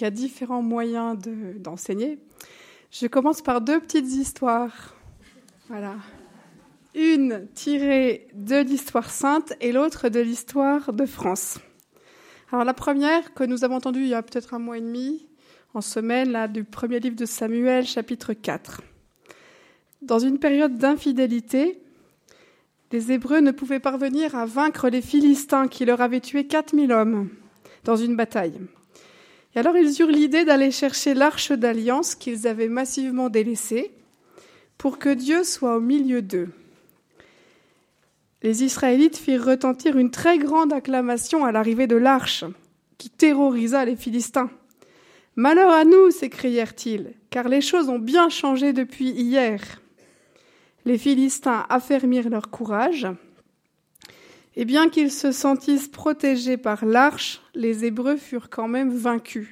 il y a différents moyens d'enseigner. je commence par deux petites histoires. Voilà. Une tirée de l'histoire sainte et l'autre de l'histoire de France. Alors la première que nous avons entendue il y a peut-être un mois et demi, en semaine, là, du premier livre de Samuel, chapitre 4. Dans une période d'infidélité, les Hébreux ne pouvaient parvenir à vaincre les Philistins qui leur avaient tué 4000 hommes dans une bataille. Et alors ils eurent l'idée d'aller chercher l'arche d'alliance qu'ils avaient massivement délaissée pour que Dieu soit au milieu d'eux. Les Israélites firent retentir une très grande acclamation à l'arrivée de l'arche, qui terrorisa les Philistins. Malheur à nous, s'écrièrent-ils, car les choses ont bien changé depuis hier. Les Philistins affermirent leur courage, et bien qu'ils se sentissent protégés par l'arche, les Hébreux furent quand même vaincus.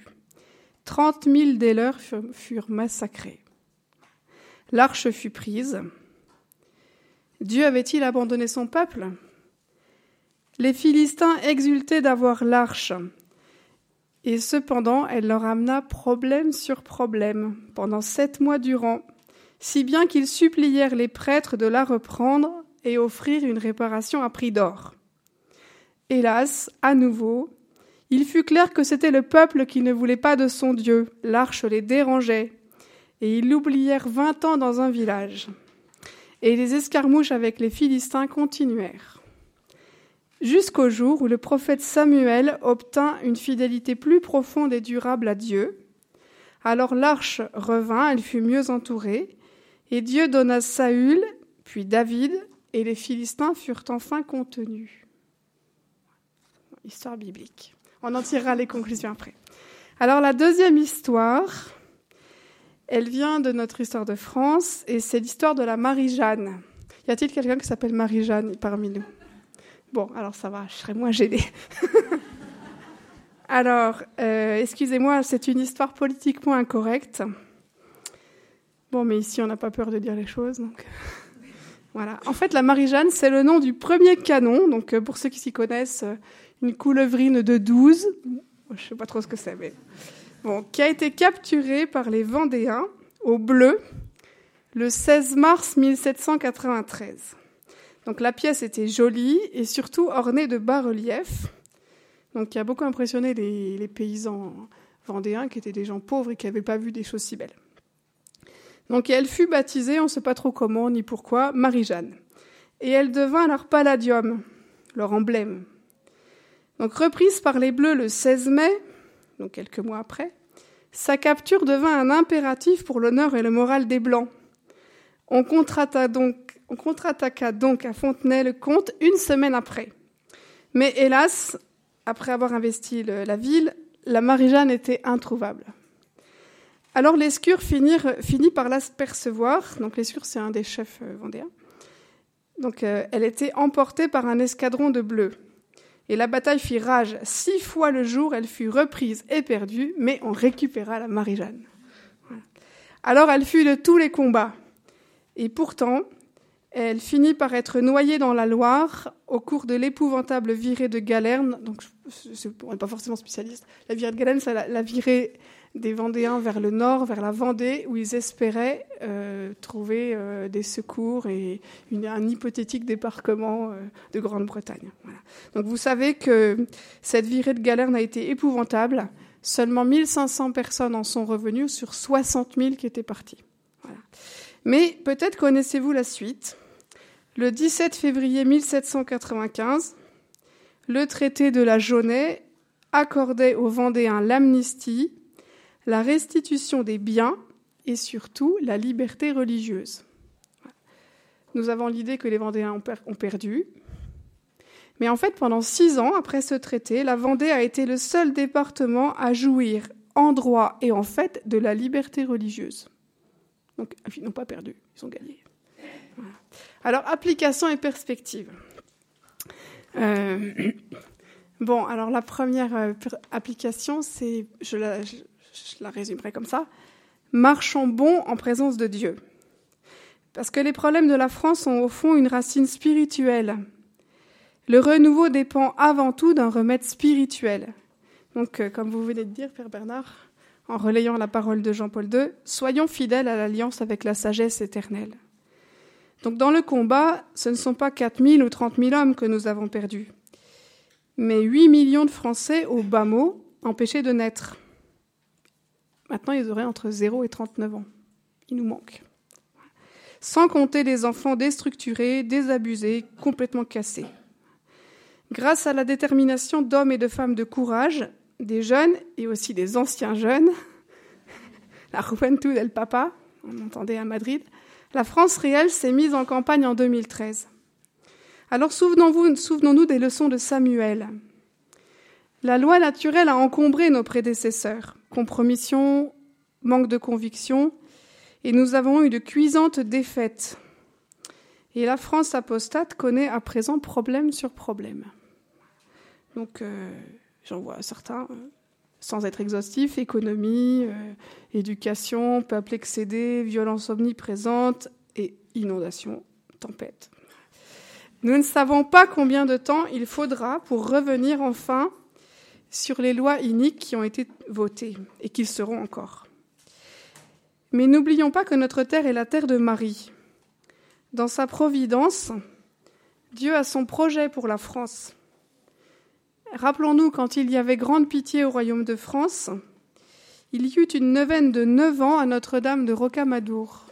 Trente mille des leurs furent massacrés. L'arche fut prise, Dieu avait-il abandonné son peuple? Les Philistins exultaient d'avoir l'arche, et cependant elle leur amena problème sur problème pendant sept mois durant, si bien qu'ils supplièrent les prêtres de la reprendre et offrir une réparation à prix d'or. Hélas, à nouveau, il fut clair que c'était le peuple qui ne voulait pas de son Dieu, l'arche les dérangeait, et ils l'oublièrent vingt ans dans un village et les escarmouches avec les Philistins continuèrent. Jusqu'au jour où le prophète Samuel obtint une fidélité plus profonde et durable à Dieu. Alors l'arche revint, elle fut mieux entourée, et Dieu donna Saül, puis David, et les Philistins furent enfin contenus. Histoire biblique. On en tirera les conclusions après. Alors la deuxième histoire, elle vient de notre histoire de France et c'est l'histoire de la Marie-Jeanne. Y a-t-il quelqu'un qui s'appelle Marie-Jeanne parmi nous? Bon, alors ça va, je serai moins gênée. alors, euh, excusez-moi, c'est une histoire politiquement incorrecte. Bon, mais ici, on n'a pas peur de dire les choses, donc voilà. En fait, la Marie-Jeanne, c'est le nom du premier canon. Donc, euh, pour ceux qui s'y connaissent, euh, une coulevrine de 12. Je ne sais pas trop ce que c'est, mais qui a été capturé par les Vendéens au bleu le 16 mars 1793. Donc la pièce était jolie et surtout ornée de bas-reliefs, donc qui a beaucoup impressionné les, paysans vendéens qui étaient des gens pauvres et qui n'avaient pas vu des choses si belles. Donc elle fut baptisée, on ne sait pas trop comment ni pourquoi, Marie-Jeanne. Et elle devint leur palladium, leur emblème. Donc reprise par les Bleus le 16 mai, donc quelques mois après, sa capture devint un impératif pour l'honneur et le moral des Blancs. On contre-attaqua donc, à Fontenay-le-Comte une semaine après. Mais hélas, après avoir investi la ville, la Marie-Jeanne était introuvable. Alors l'escure finit par l'apercevoir. Donc l'escure, c'est un des chefs euh, vendéens. Donc euh, elle était emportée par un escadron de bleus. Et la bataille fit rage. Six fois le jour, elle fut reprise et perdue, mais on récupéra la Marie-Jeanne. Alors elle fut de tous les combats. Et pourtant, elle finit par être noyée dans la Loire au cours de l'épouvantable virée de Galerne. Donc, je n'est pas forcément spécialiste. La virée de Galerne, c'est la virée des Vendéens vers le nord, vers la Vendée, où ils espéraient euh, trouver euh, des secours et un hypothétique débarquement euh, de Grande-Bretagne. Donc vous savez que cette virée de galère a été épouvantable. Seulement 1500 personnes en sont revenues sur 60 000 qui étaient parties. Mais peut-être connaissez-vous la suite. Le 17 février 1795, le traité de la Jaunais accordait aux Vendéens l'amnistie la restitution des biens et surtout la liberté religieuse. Nous avons l'idée que les Vendéens ont perdu. Mais en fait, pendant six ans après ce traité, la Vendée a été le seul département à jouir en droit et en fait de la liberté religieuse. Donc, ils n'ont pas perdu, ils ont gagné. Alors, application et perspective. Euh, bon, alors la première euh, application, c'est, je, je la résumerai comme ça, marchons bon en présence de Dieu. Parce que les problèmes de la France ont au fond une racine spirituelle. Le renouveau dépend avant tout d'un remède spirituel. Donc, euh, comme vous venez de dire, Père Bernard, en relayant la parole de Jean-Paul II, soyons fidèles à l'alliance avec la sagesse éternelle. Donc dans le combat, ce ne sont pas 4 000 ou 30 000 hommes que nous avons perdus, mais 8 millions de Français au bas mot empêchés de naître. Maintenant, ils auraient entre 0 et 39 ans. Il nous manque. Sans compter les enfants déstructurés, désabusés, complètement cassés. Grâce à la détermination d'hommes et de femmes de courage, des jeunes et aussi des anciens jeunes, la Juventud del Papa, on entendait à Madrid, la France réelle s'est mise en campagne en 2013. Alors souvenons-nous souvenons des leçons de Samuel. La loi naturelle a encombré nos prédécesseurs, compromission, manque de conviction, et nous avons eu de cuisantes défaites. Et la France apostate connaît à présent problème sur problème. Donc, euh, j'en vois certains, sans être exhaustif, économie, euh, éducation, peuple excédé, violence omniprésente et inondation, tempête. Nous ne savons pas combien de temps il faudra pour revenir enfin sur les lois iniques qui ont été votées et qui seront encore. Mais n'oublions pas que notre terre est la terre de Marie. Dans sa providence, Dieu a son projet pour la France. Rappelons-nous, quand il y avait grande pitié au royaume de France, il y eut une neuvaine de neuf ans à Notre-Dame de Rocamadour.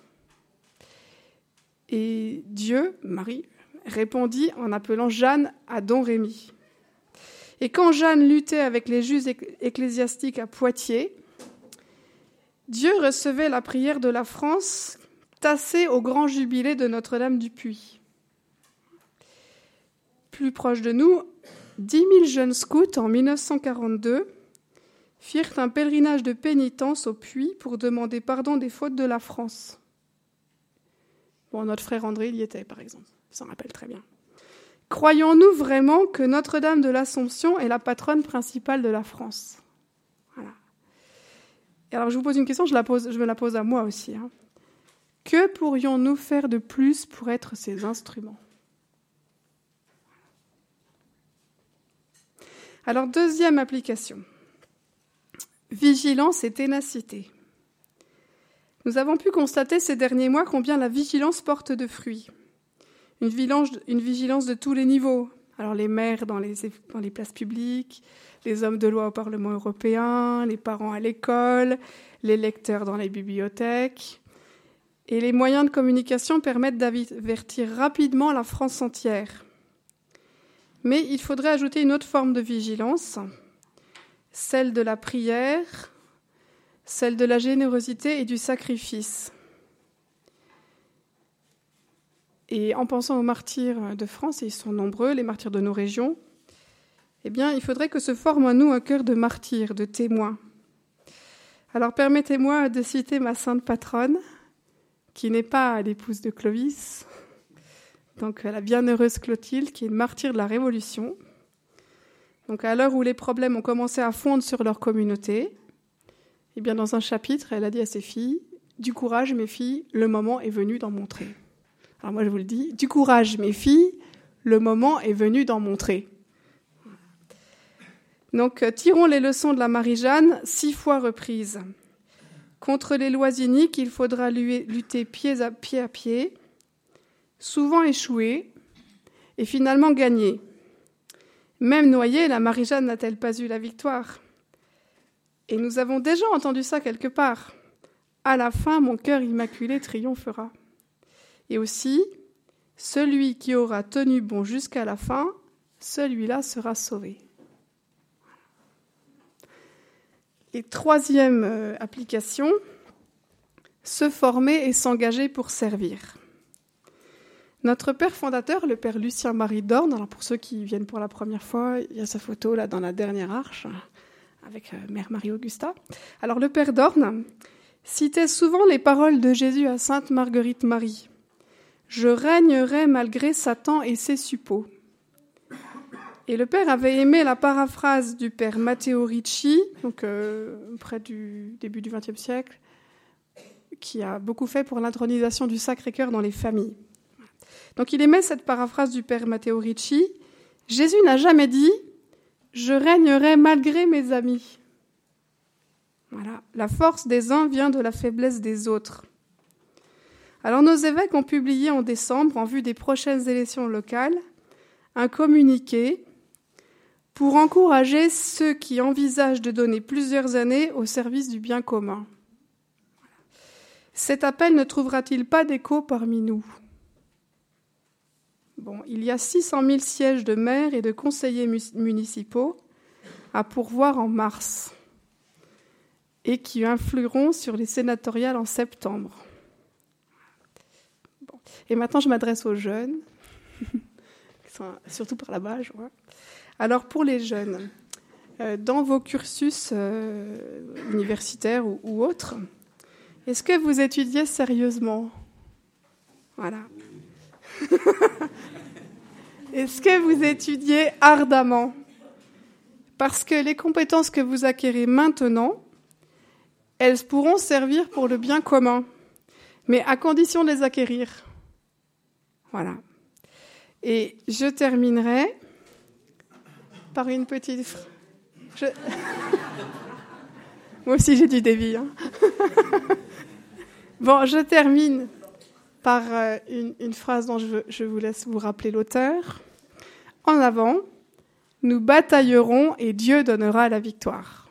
Et Dieu, Marie, répondit en appelant Jeanne à Don Rémy. Et quand Jeanne luttait avec les juges ecclésiastiques à Poitiers, Dieu recevait la prière de la France tassée au grand jubilé de Notre-Dame du Puy. Plus proche de nous, Dix mille jeunes scouts en 1942 firent un pèlerinage de pénitence au puits pour demander pardon des fautes de la France. Bon, notre frère André y était, par exemple, il s'en rappelle très bien. Croyons-nous vraiment que Notre-Dame de l'Assomption est la patronne principale de la France? Et alors, je vous pose une question, je me la pose à moi aussi. Hein. Que pourrions-nous faire de plus pour être ses instruments? Alors, deuxième application. Vigilance et ténacité. Nous avons pu constater ces derniers mois combien la vigilance porte de fruits. Une vigilance, de tous les niveaux. Alors les maires dans les places publiques, les hommes de loi au Parlement européen, les parents à l'école, les lecteurs dans les bibliothèques. Et les moyens de communication permettent d'avertir rapidement la France entière. Mais il faudrait ajouter une autre forme de vigilance, celle de la prière, celle de la générosité et du sacrifice. Et en pensant aux martyrs de France, et ils sont nombreux, les martyrs de nos régions, eh bien, il faudrait que se forme en nous un cœur de martyrs, de témoins. Alors permettez-moi de citer ma sainte patronne, qui n'est pas l'épouse de Clovis, donc la bienheureuse Clotilde, qui est une martyre de la Révolution. Donc à l'heure où les problèmes ont commencé à fondre sur leur communauté, eh bien dans un chapitre, elle a dit à ses filles Du courage, mes filles, le moment est venu d'en montrer. Alors moi je vous le dis Du courage, mes filles, le moment est venu d'en montrer. Donc tirons les leçons de la Marie-Jeanne, six fois reprises. Contre les lois iniques, il faudra lutter pied à pied à pied souvent échoué et finalement gagné. Même noyée, la Marie-Jeanne n'a-t-elle pas eu la victoire? Et nous avons déjà entendu ça quelque part. À la fin, mon cœur immaculé triomphera. Et aussi, celui qui aura tenu bon jusqu'à la fin, celui-là sera sauvé. Et troisième euh, application, se former et s'engager pour servir. Notre père fondateur, le père Lucien Marie Dorn, alors pour ceux qui viennent pour la première fois, il y a sa photo là dans la dernière arche avec euh, mère Marie-Augusta. Alors le père Dorn citait souvent les paroles de Jésus à sainte Marguerite Marie. Je régnerai malgré Satan et ses suppôts. Et le père avait aimé la paraphrase du père Matteo Ricci, donc euh, près du début du XXe siècle, qui a beaucoup fait pour l'intronisation du Sacré-Cœur dans les familles. Donc il émet cette paraphrase du père Matteo Ricci. Jésus n'a jamais dit Je régnerai malgré mes amis. Voilà. La force des uns vient de la faiblesse des autres. Alors nos évêques ont publié en décembre, en vue des prochaines élections locales, un communiqué pour encourager ceux qui envisagent de donner plusieurs années au service du bien commun. Cet appel ne trouvera-t-il pas d'écho parmi nous? Bon, il y a 600 000 sièges de maires et de conseillers municipaux à pourvoir en mars et qui influeront sur les sénatoriales en septembre. Et maintenant, je m'adresse aux jeunes, surtout par là-bas, je vois. Alors, pour les jeunes, euh, dans vos cursus euh, universitaires ou, ou autres, est-ce que vous étudiez sérieusement? Voilà. est-ce que vous étudiez ardemment? Parce que les compétences que vous acquérez maintenant, elles pourront servir pour le bien commun, mais à condition de les acquérir. Voilà. Et je terminerai par une petite. Moi aussi j'ai du débit. Hein. bon, je termine par euh, une, phrase dont je vous laisse vous rappeler l'auteur. En avant, nous bataillerons et Dieu donnera la victoire.